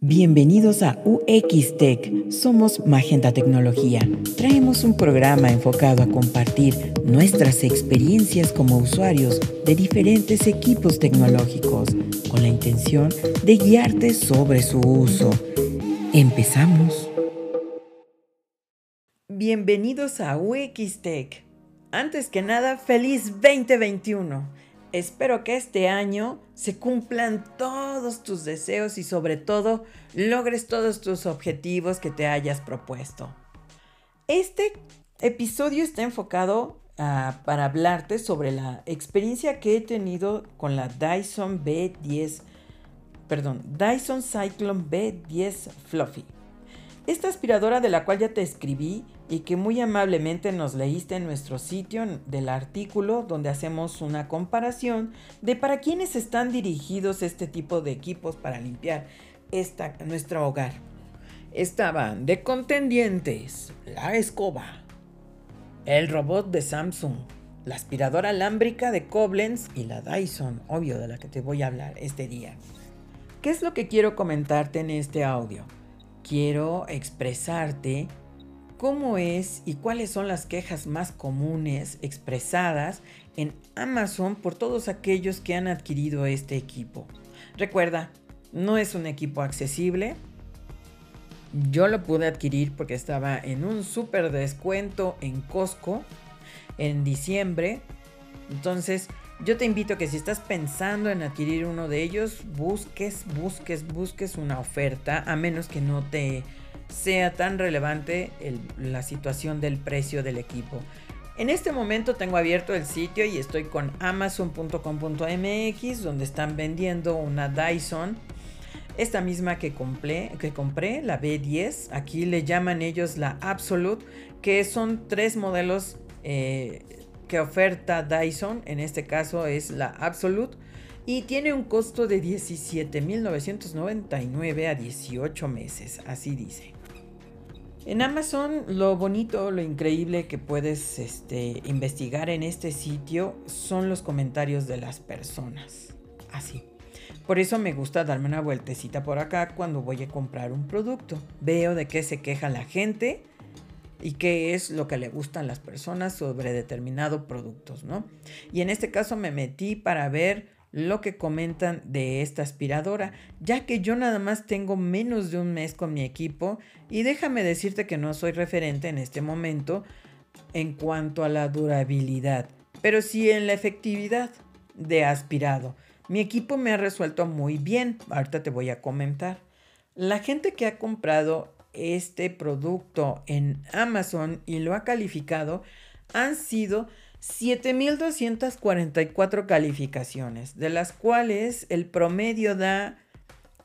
Bienvenidos a UX Tech. Somos Magenta Tecnología. Traemos un programa enfocado a compartir nuestras experiencias como usuarios de diferentes equipos tecnológicos con la intención de guiarte sobre su uso. Empezamos. Bienvenidos a UX Tech. Antes que nada, feliz 2021. Espero que este año se cumplan todos tus deseos y sobre todo logres todos tus objetivos que te hayas propuesto. Este episodio está enfocado ah, para hablarte sobre la experiencia que he tenido con la Dyson B10, perdón, Dyson Cyclone B10 Fluffy. Esta aspiradora de la cual ya te escribí y que muy amablemente nos leíste en nuestro sitio del artículo donde hacemos una comparación de para quiénes están dirigidos este tipo de equipos para limpiar esta, nuestro hogar. Estaban de contendientes la escoba, el robot de Samsung, la aspiradora alámbrica de Koblenz y la Dyson, obvio de la que te voy a hablar este día. ¿Qué es lo que quiero comentarte en este audio? Quiero expresarte cómo es y cuáles son las quejas más comunes expresadas en Amazon por todos aquellos que han adquirido este equipo. Recuerda, no es un equipo accesible. Yo lo pude adquirir porque estaba en un súper descuento en Costco en diciembre. Entonces, yo te invito a que si estás pensando en adquirir uno de ellos, busques, busques, busques una oferta, a menos que no te sea tan relevante la situación del precio del equipo. En este momento tengo abierto el sitio y estoy con amazon.com.mx donde están vendiendo una Dyson. Esta misma que compré, que compré, la B10, aquí le llaman ellos la Absolute, que son tres modelos eh, que oferta Dyson, en este caso es la Absolute, y tiene un costo de 17.999 a 18 meses, así dice. En Amazon lo bonito, lo increíble que puedes este, investigar en este sitio son los comentarios de las personas. Así. Por eso me gusta darme una vueltecita por acá cuando voy a comprar un producto. Veo de qué se queja la gente y qué es lo que le gustan las personas sobre determinado productos, ¿no? Y en este caso me metí para ver lo que comentan de esta aspiradora, ya que yo nada más tengo menos de un mes con mi equipo y déjame decirte que no soy referente en este momento en cuanto a la durabilidad, pero sí en la efectividad de aspirado. Mi equipo me ha resuelto muy bien, ahorita te voy a comentar. La gente que ha comprado este producto en Amazon y lo ha calificado han sido 7.244 calificaciones, de las cuales el promedio da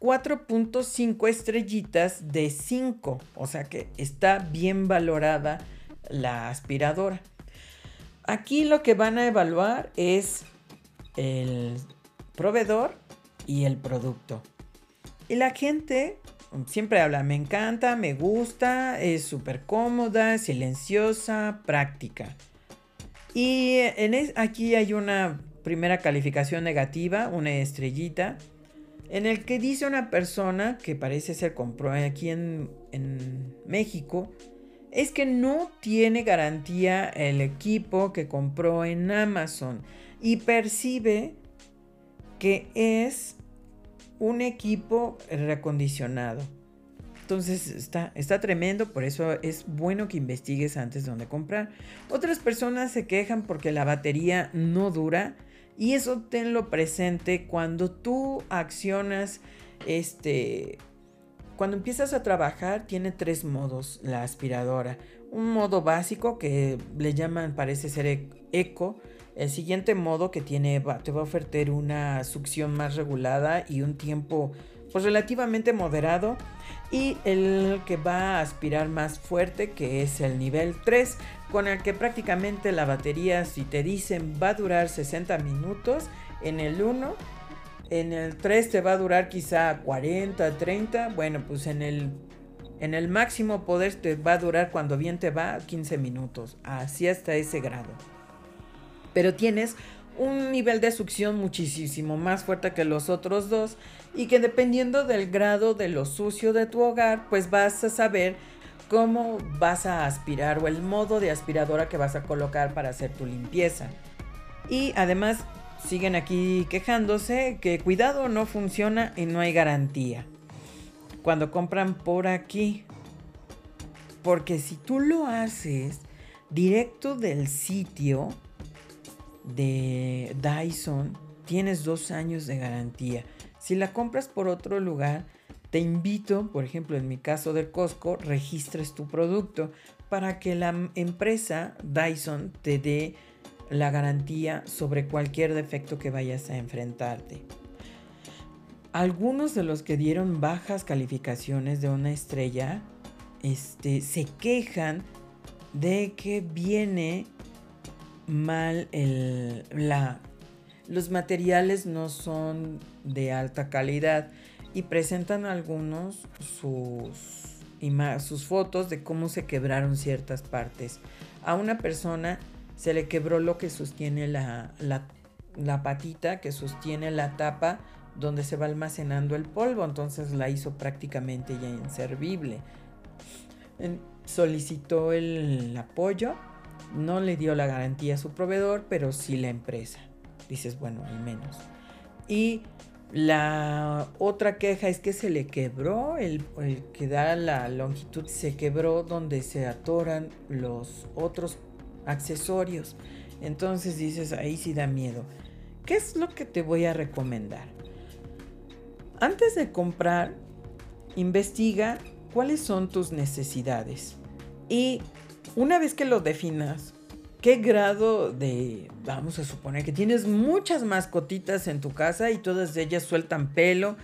4.5 estrellitas de 5, o sea que está bien valorada la aspiradora. Aquí lo que van a evaluar es el proveedor y el producto. Y la gente siempre habla, me encanta, me gusta, es súper cómoda, silenciosa, práctica. Y en aquí hay una primera calificación negativa, una estrellita, en el que dice una persona que parece ser compró aquí en México, es que no tiene garantía el equipo que compró en Amazon y percibe que es un equipo recondicionado. Entonces está, está tremendo, por eso es bueno que investigues antes de dónde comprar. Otras personas se quejan porque la batería no dura y eso tenlo presente cuando tú accionas este... Cuando empiezas a trabajar tiene tres modos la aspiradora. Un modo básico que le llaman parece ser eco. El siguiente modo que tiene te va a ofrecer una succión más regulada y un tiempo pues relativamente moderado y el que va a aspirar más fuerte que es el nivel 3 con el que prácticamente la batería si te dicen va a durar 60 minutos en el 1 en el 3 te va a durar quizá 40 30 bueno pues en el en el máximo poder te va a durar cuando bien te va 15 minutos así hasta ese grado pero tienes un nivel de succión muchísimo más fuerte que los otros dos y que dependiendo del grado de lo sucio de tu hogar, pues vas a saber cómo vas a aspirar o el modo de aspiradora que vas a colocar para hacer tu limpieza. Y además siguen aquí quejándose que cuidado no funciona y no hay garantía. Cuando compran por aquí. Porque si tú lo haces directo del sitio de Dyson, tienes dos años de garantía. Si la compras por otro lugar, te invito, por ejemplo, en mi caso del Costco, registres tu producto para que la empresa Dyson te dé la garantía sobre cualquier defecto que vayas a enfrentarte. Algunos de los que dieron bajas calificaciones de una estrella este, se quejan de que viene mal el, la, los materiales no son de alta calidad y presentan algunos sus, sus fotos de cómo se quebraron ciertas partes. A una persona se le quebró lo que sostiene la, la, patita, que sostiene la tapa donde se va almacenando el polvo, entonces la hizo prácticamente ya inservible. solicitó el apoyo, no le dio la garantía a su proveedor, pero sí la empresa. Dices, bueno, al menos. Y la otra queja es que se le quebró, el, que da la longitud se quebró donde se atoran los otros accesorios. Entonces dices, ahí sí da miedo. ¿Qué es lo que te voy a recomendar? Antes de comprar, investiga cuáles son tus necesidades. Y una vez que lo definas, qué grado de, vamos a suponer que tienes muchas mascotitas en tu casa y todas ellas sueltan pelo,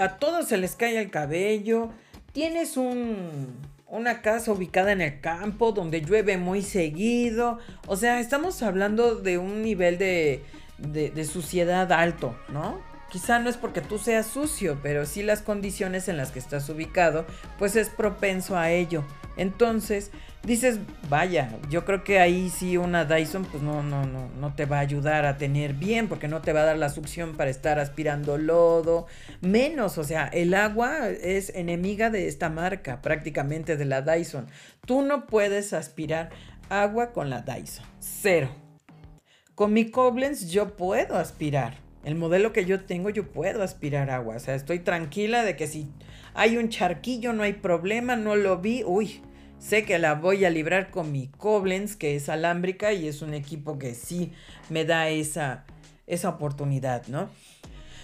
a todos se les cae el cabello, tienes un, una casa ubicada en el campo donde llueve muy seguido, o sea, estamos hablando de un nivel de, de, de suciedad alto, ¿no? Quizá no es porque tú seas sucio, pero sí las condiciones en las que estás ubicado, pues es propenso a ello. Entonces, dices, vaya, yo creo que ahí sí una Dyson pues no, no, no, no te va a ayudar a tener bien porque no te va a dar la succión para estar aspirando lodo, menos, o sea, el agua es enemiga de esta marca, prácticamente de la Dyson. Tú no puedes aspirar agua con la Dyson, cero. Con mi Koblenz yo puedo aspirar. El modelo que yo tengo yo puedo aspirar agua, o sea, estoy tranquila de que si hay un charquillo no hay problema, no lo vi, uy, Sé que la voy a librar con mi Koblenz, que es alámbrica y es un equipo que sí me da esa, esa oportunidad, ¿no?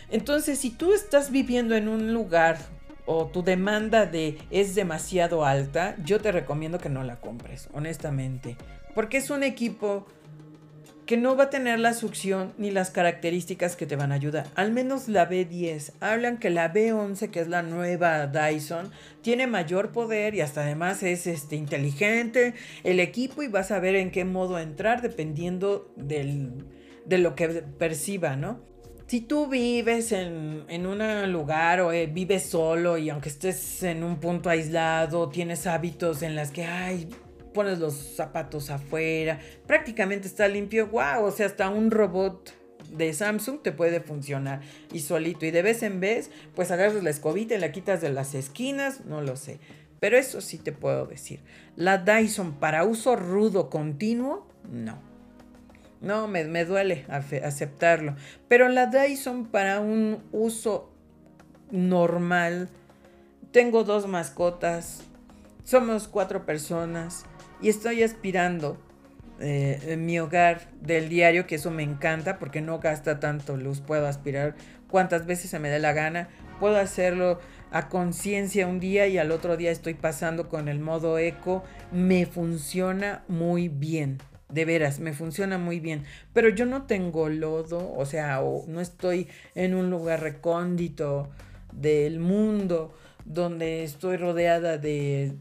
Entonces, si tú estás viviendo en un lugar o tu demanda de es demasiado alta, yo te recomiendo que no la compres, honestamente. Porque es un equipo que no va a tener la succión ni las características que te van a ayudar. Al menos la B10. Hablan que la B11, que es la nueva Dyson, tiene mayor poder y hasta además es este, inteligente el equipo y vas a ver en qué modo entrar dependiendo de lo que perciba, ¿no? Si tú vives en, en un lugar o eh, vives solo y aunque estés en un punto aislado, tienes hábitos en las que, ay, pones los zapatos afuera, prácticamente está limpio, wow, o sea, hasta un robot de Samsung te puede funcionar y solito y de vez en vez pues agarras la escobita y la quitas de las esquinas, no lo sé. Pero eso sí te puedo decir. La Dyson para uso rudo continuo, no. No, me, me duele aceptarlo. Pero la Dyson para un uso normal, tengo dos mascotas, somos cuatro personas y estoy aspirando eh, en mi hogar del diario, que eso me encanta porque no gasta tanto luz. Puedo aspirar cuantas veces se me dé la gana. Puedo hacerlo a conciencia un día y al otro día estoy pasando con el modo eco. Me funciona muy bien. De veras, me funciona muy bien. Pero yo no tengo lodo, o sea, no estoy en un lugar recóndito del mundo donde estoy rodeada de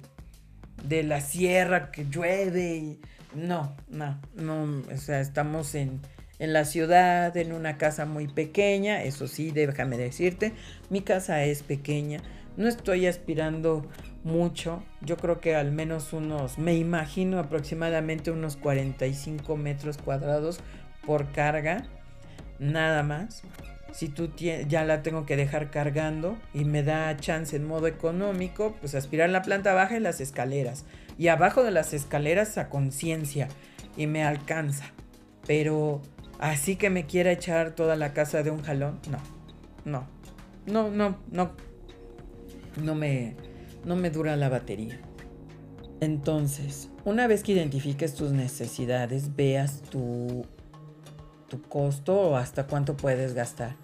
de la sierra que llueve. No, no, no, o sea, estamos en, en la ciudad, en una casa muy pequeña, eso sí, déjame decirte, mi casa es pequeña, no estoy aspirando mucho, yo creo que al menos unos, me imagino aproximadamente unos 45 metros cuadrados por carga, nada más. Si tú ya la tengo que dejar cargando y me da chance en modo económico, pues aspirar la planta baja y las escaleras. Y abajo de las escaleras a conciencia y me alcanza. Pero así que me quiera echar toda la casa de un jalón, no. No. No, no, no. No me no me dura la batería. Entonces, una vez que identifiques tus necesidades, veas tu tu costo o hasta cuánto puedes gastar.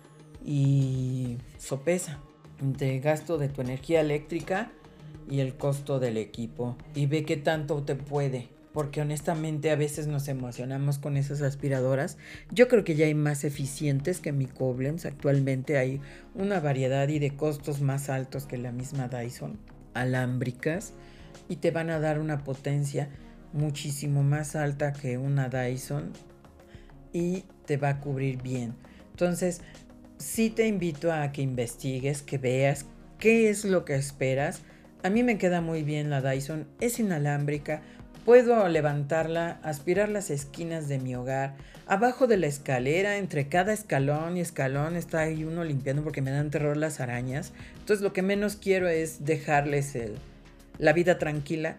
Y sopesa entre el gasto de tu energía eléctrica y el costo del equipo. Y ve qué tanto te puede. Porque honestamente a veces nos emocionamos con esas aspiradoras. Yo creo que ya hay más eficientes que mi Koblenz. Actualmente hay una variedad y de costos más altos que la misma Dyson. Alámbricas. Y te van a dar una potencia muchísimo más alta que una Dyson y te va a cubrir bien. Entonces, sí te invito a que investigues, que veas qué es lo que esperas. A mí me queda muy bien la Dyson, es inalámbrica, puedo levantarla, aspirar las esquinas de mi hogar, abajo de la escalera, entre cada escalón y escalón está ahí uno limpiando porque me dan terror las arañas. Entonces lo que menos quiero es dejarles la vida tranquila.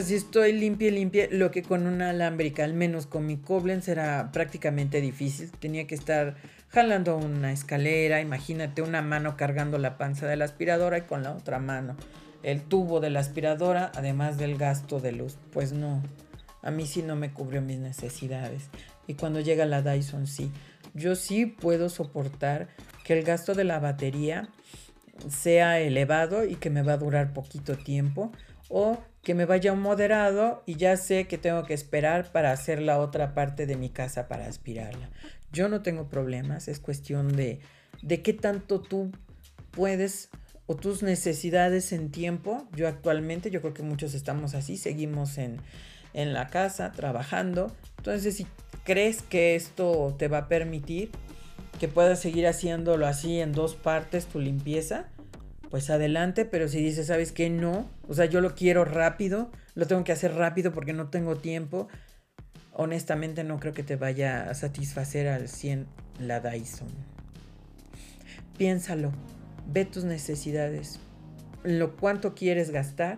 Si estoy limpia limpia, lo que con una alámbrica, al menos con mi Koblenz, era prácticamente difícil. Tenía que estar jalando una escalera, imagínate una mano cargando la panza de la aspiradora y con la otra mano el tubo de la aspiradora, además del gasto de luz. Pues no, a mí sí no me cubrió mis necesidades. Y cuando llega la Dyson, sí. Yo sí puedo soportar que el gasto de la batería sea elevado y que me va a durar poquito tiempo o que me vaya un moderado y ya sé que tengo que esperar para hacer la otra parte de mi casa para aspirarla. Yo no tengo problemas, es cuestión de, de qué tanto tú puedes o tus necesidades en tiempo. Yo actualmente, yo creo que muchos estamos así, seguimos en, en la casa trabajando. Entonces, si crees que esto te va a permitir que puedas seguir haciéndolo así en dos partes, tu limpieza, pues adelante, pero si dices, ¿sabes qué? No, o sea, yo lo quiero rápido, lo tengo que hacer rápido porque no tengo tiempo, honestamente no creo que te vaya a satisfacer al 100 la Dyson. Piénsalo, ve tus necesidades, lo cuánto quieres gastar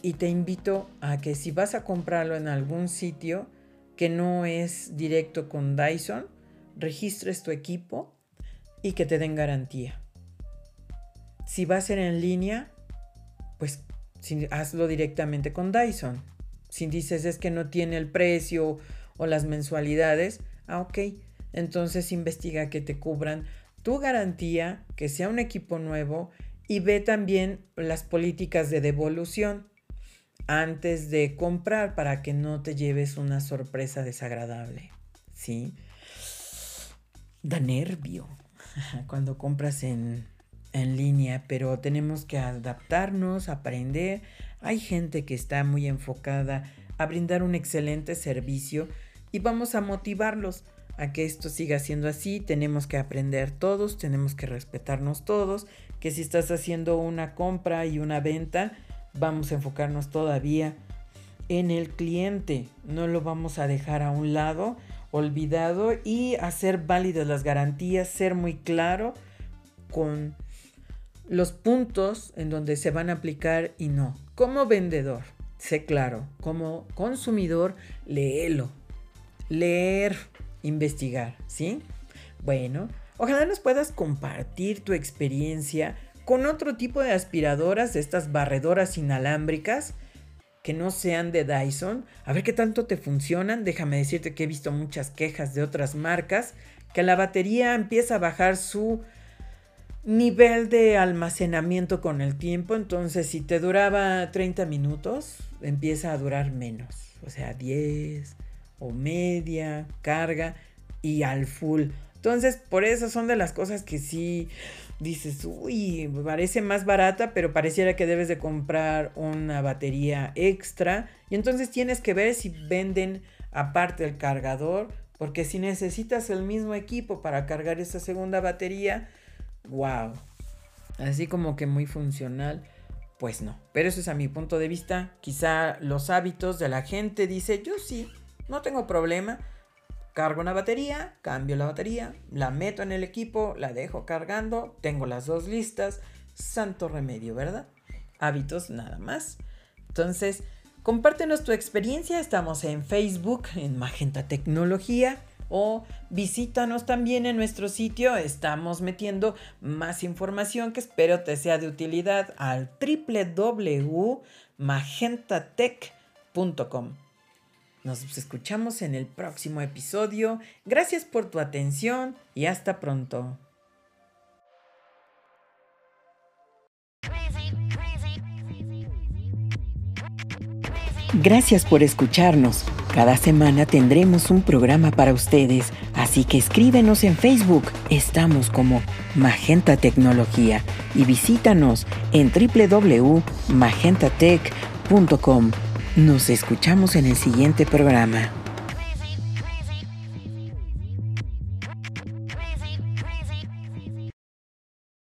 y te invito a que si vas a comprarlo en algún sitio que no es directo con Dyson, registres tu equipo y que te den garantía. Si va a ser en línea, pues hazlo directamente con Dyson. Si dices es que no tiene el precio o las mensualidades, ah, ok. Entonces investiga que te cubran tu garantía, que sea un equipo nuevo y ve también las políticas de devolución antes de comprar para que no te lleves una sorpresa desagradable. ¿Sí? Da nervio cuando compras en, en línea, pero tenemos que adaptarnos, aprender. Hay gente que está muy enfocada a brindar un excelente servicio y vamos a motivarlos a que esto siga siendo así. Tenemos que aprender todos, tenemos que respetarnos todos, que si estás haciendo una compra y una venta, vamos a enfocarnos todavía en el cliente. No lo vamos a dejar a un lado, olvidado y hacer válidas las garantías, ser muy claro con los puntos en donde se van a aplicar y no. Como vendedor, sé claro. Como consumidor, léelo. Leer, investigar, ¿sí? Bueno, ojalá nos puedas compartir tu experiencia con otro tipo de aspiradoras, estas barredoras inalámbricas que no sean de Dyson. A ver qué tanto te funcionan. Déjame decirte que he visto muchas quejas de otras marcas que la batería empieza a bajar su nivel de almacenamiento con el tiempo. Entonces, si te duraba 30 minutos, empieza a durar menos. O sea, 10 o media, carga y al full. Entonces, por eso son de las cosas que sí dices, uy, parece más barata, pero pareciera que debes de comprar una batería extra. Y entonces tienes que ver si venden aparte el cargador, porque si necesitas el mismo equipo para cargar esa segunda batería, wow. Así como que muy funcional, pues no. Pero eso es a mi punto de vista. Quizá los hábitos de la gente dice, yo sí, no tengo problema. cargo una batería, cambio la batería, la meto en el equipo, la dejo cargando, tengo las dos listas, santo remedio, ¿verdad? Hábitos nada más. Entonces, compártenos tu experiencia, estamos en Facebook, en Magenta Tecnología o visítanos también en nuestro sitio. Estamos metiendo más información que espero te sea de utilidad al www.magentatech.com. Nos escuchamos en el próximo episodio. Gracias por tu atención y hasta pronto. Gracias por escucharnos. Cada semana tendremos un programa para ustedes, así que escríbenos en Facebook. Estamos como Magenta Tecnología y visítanos en www.magentatech.com. Nos escuchamos en el siguiente programa.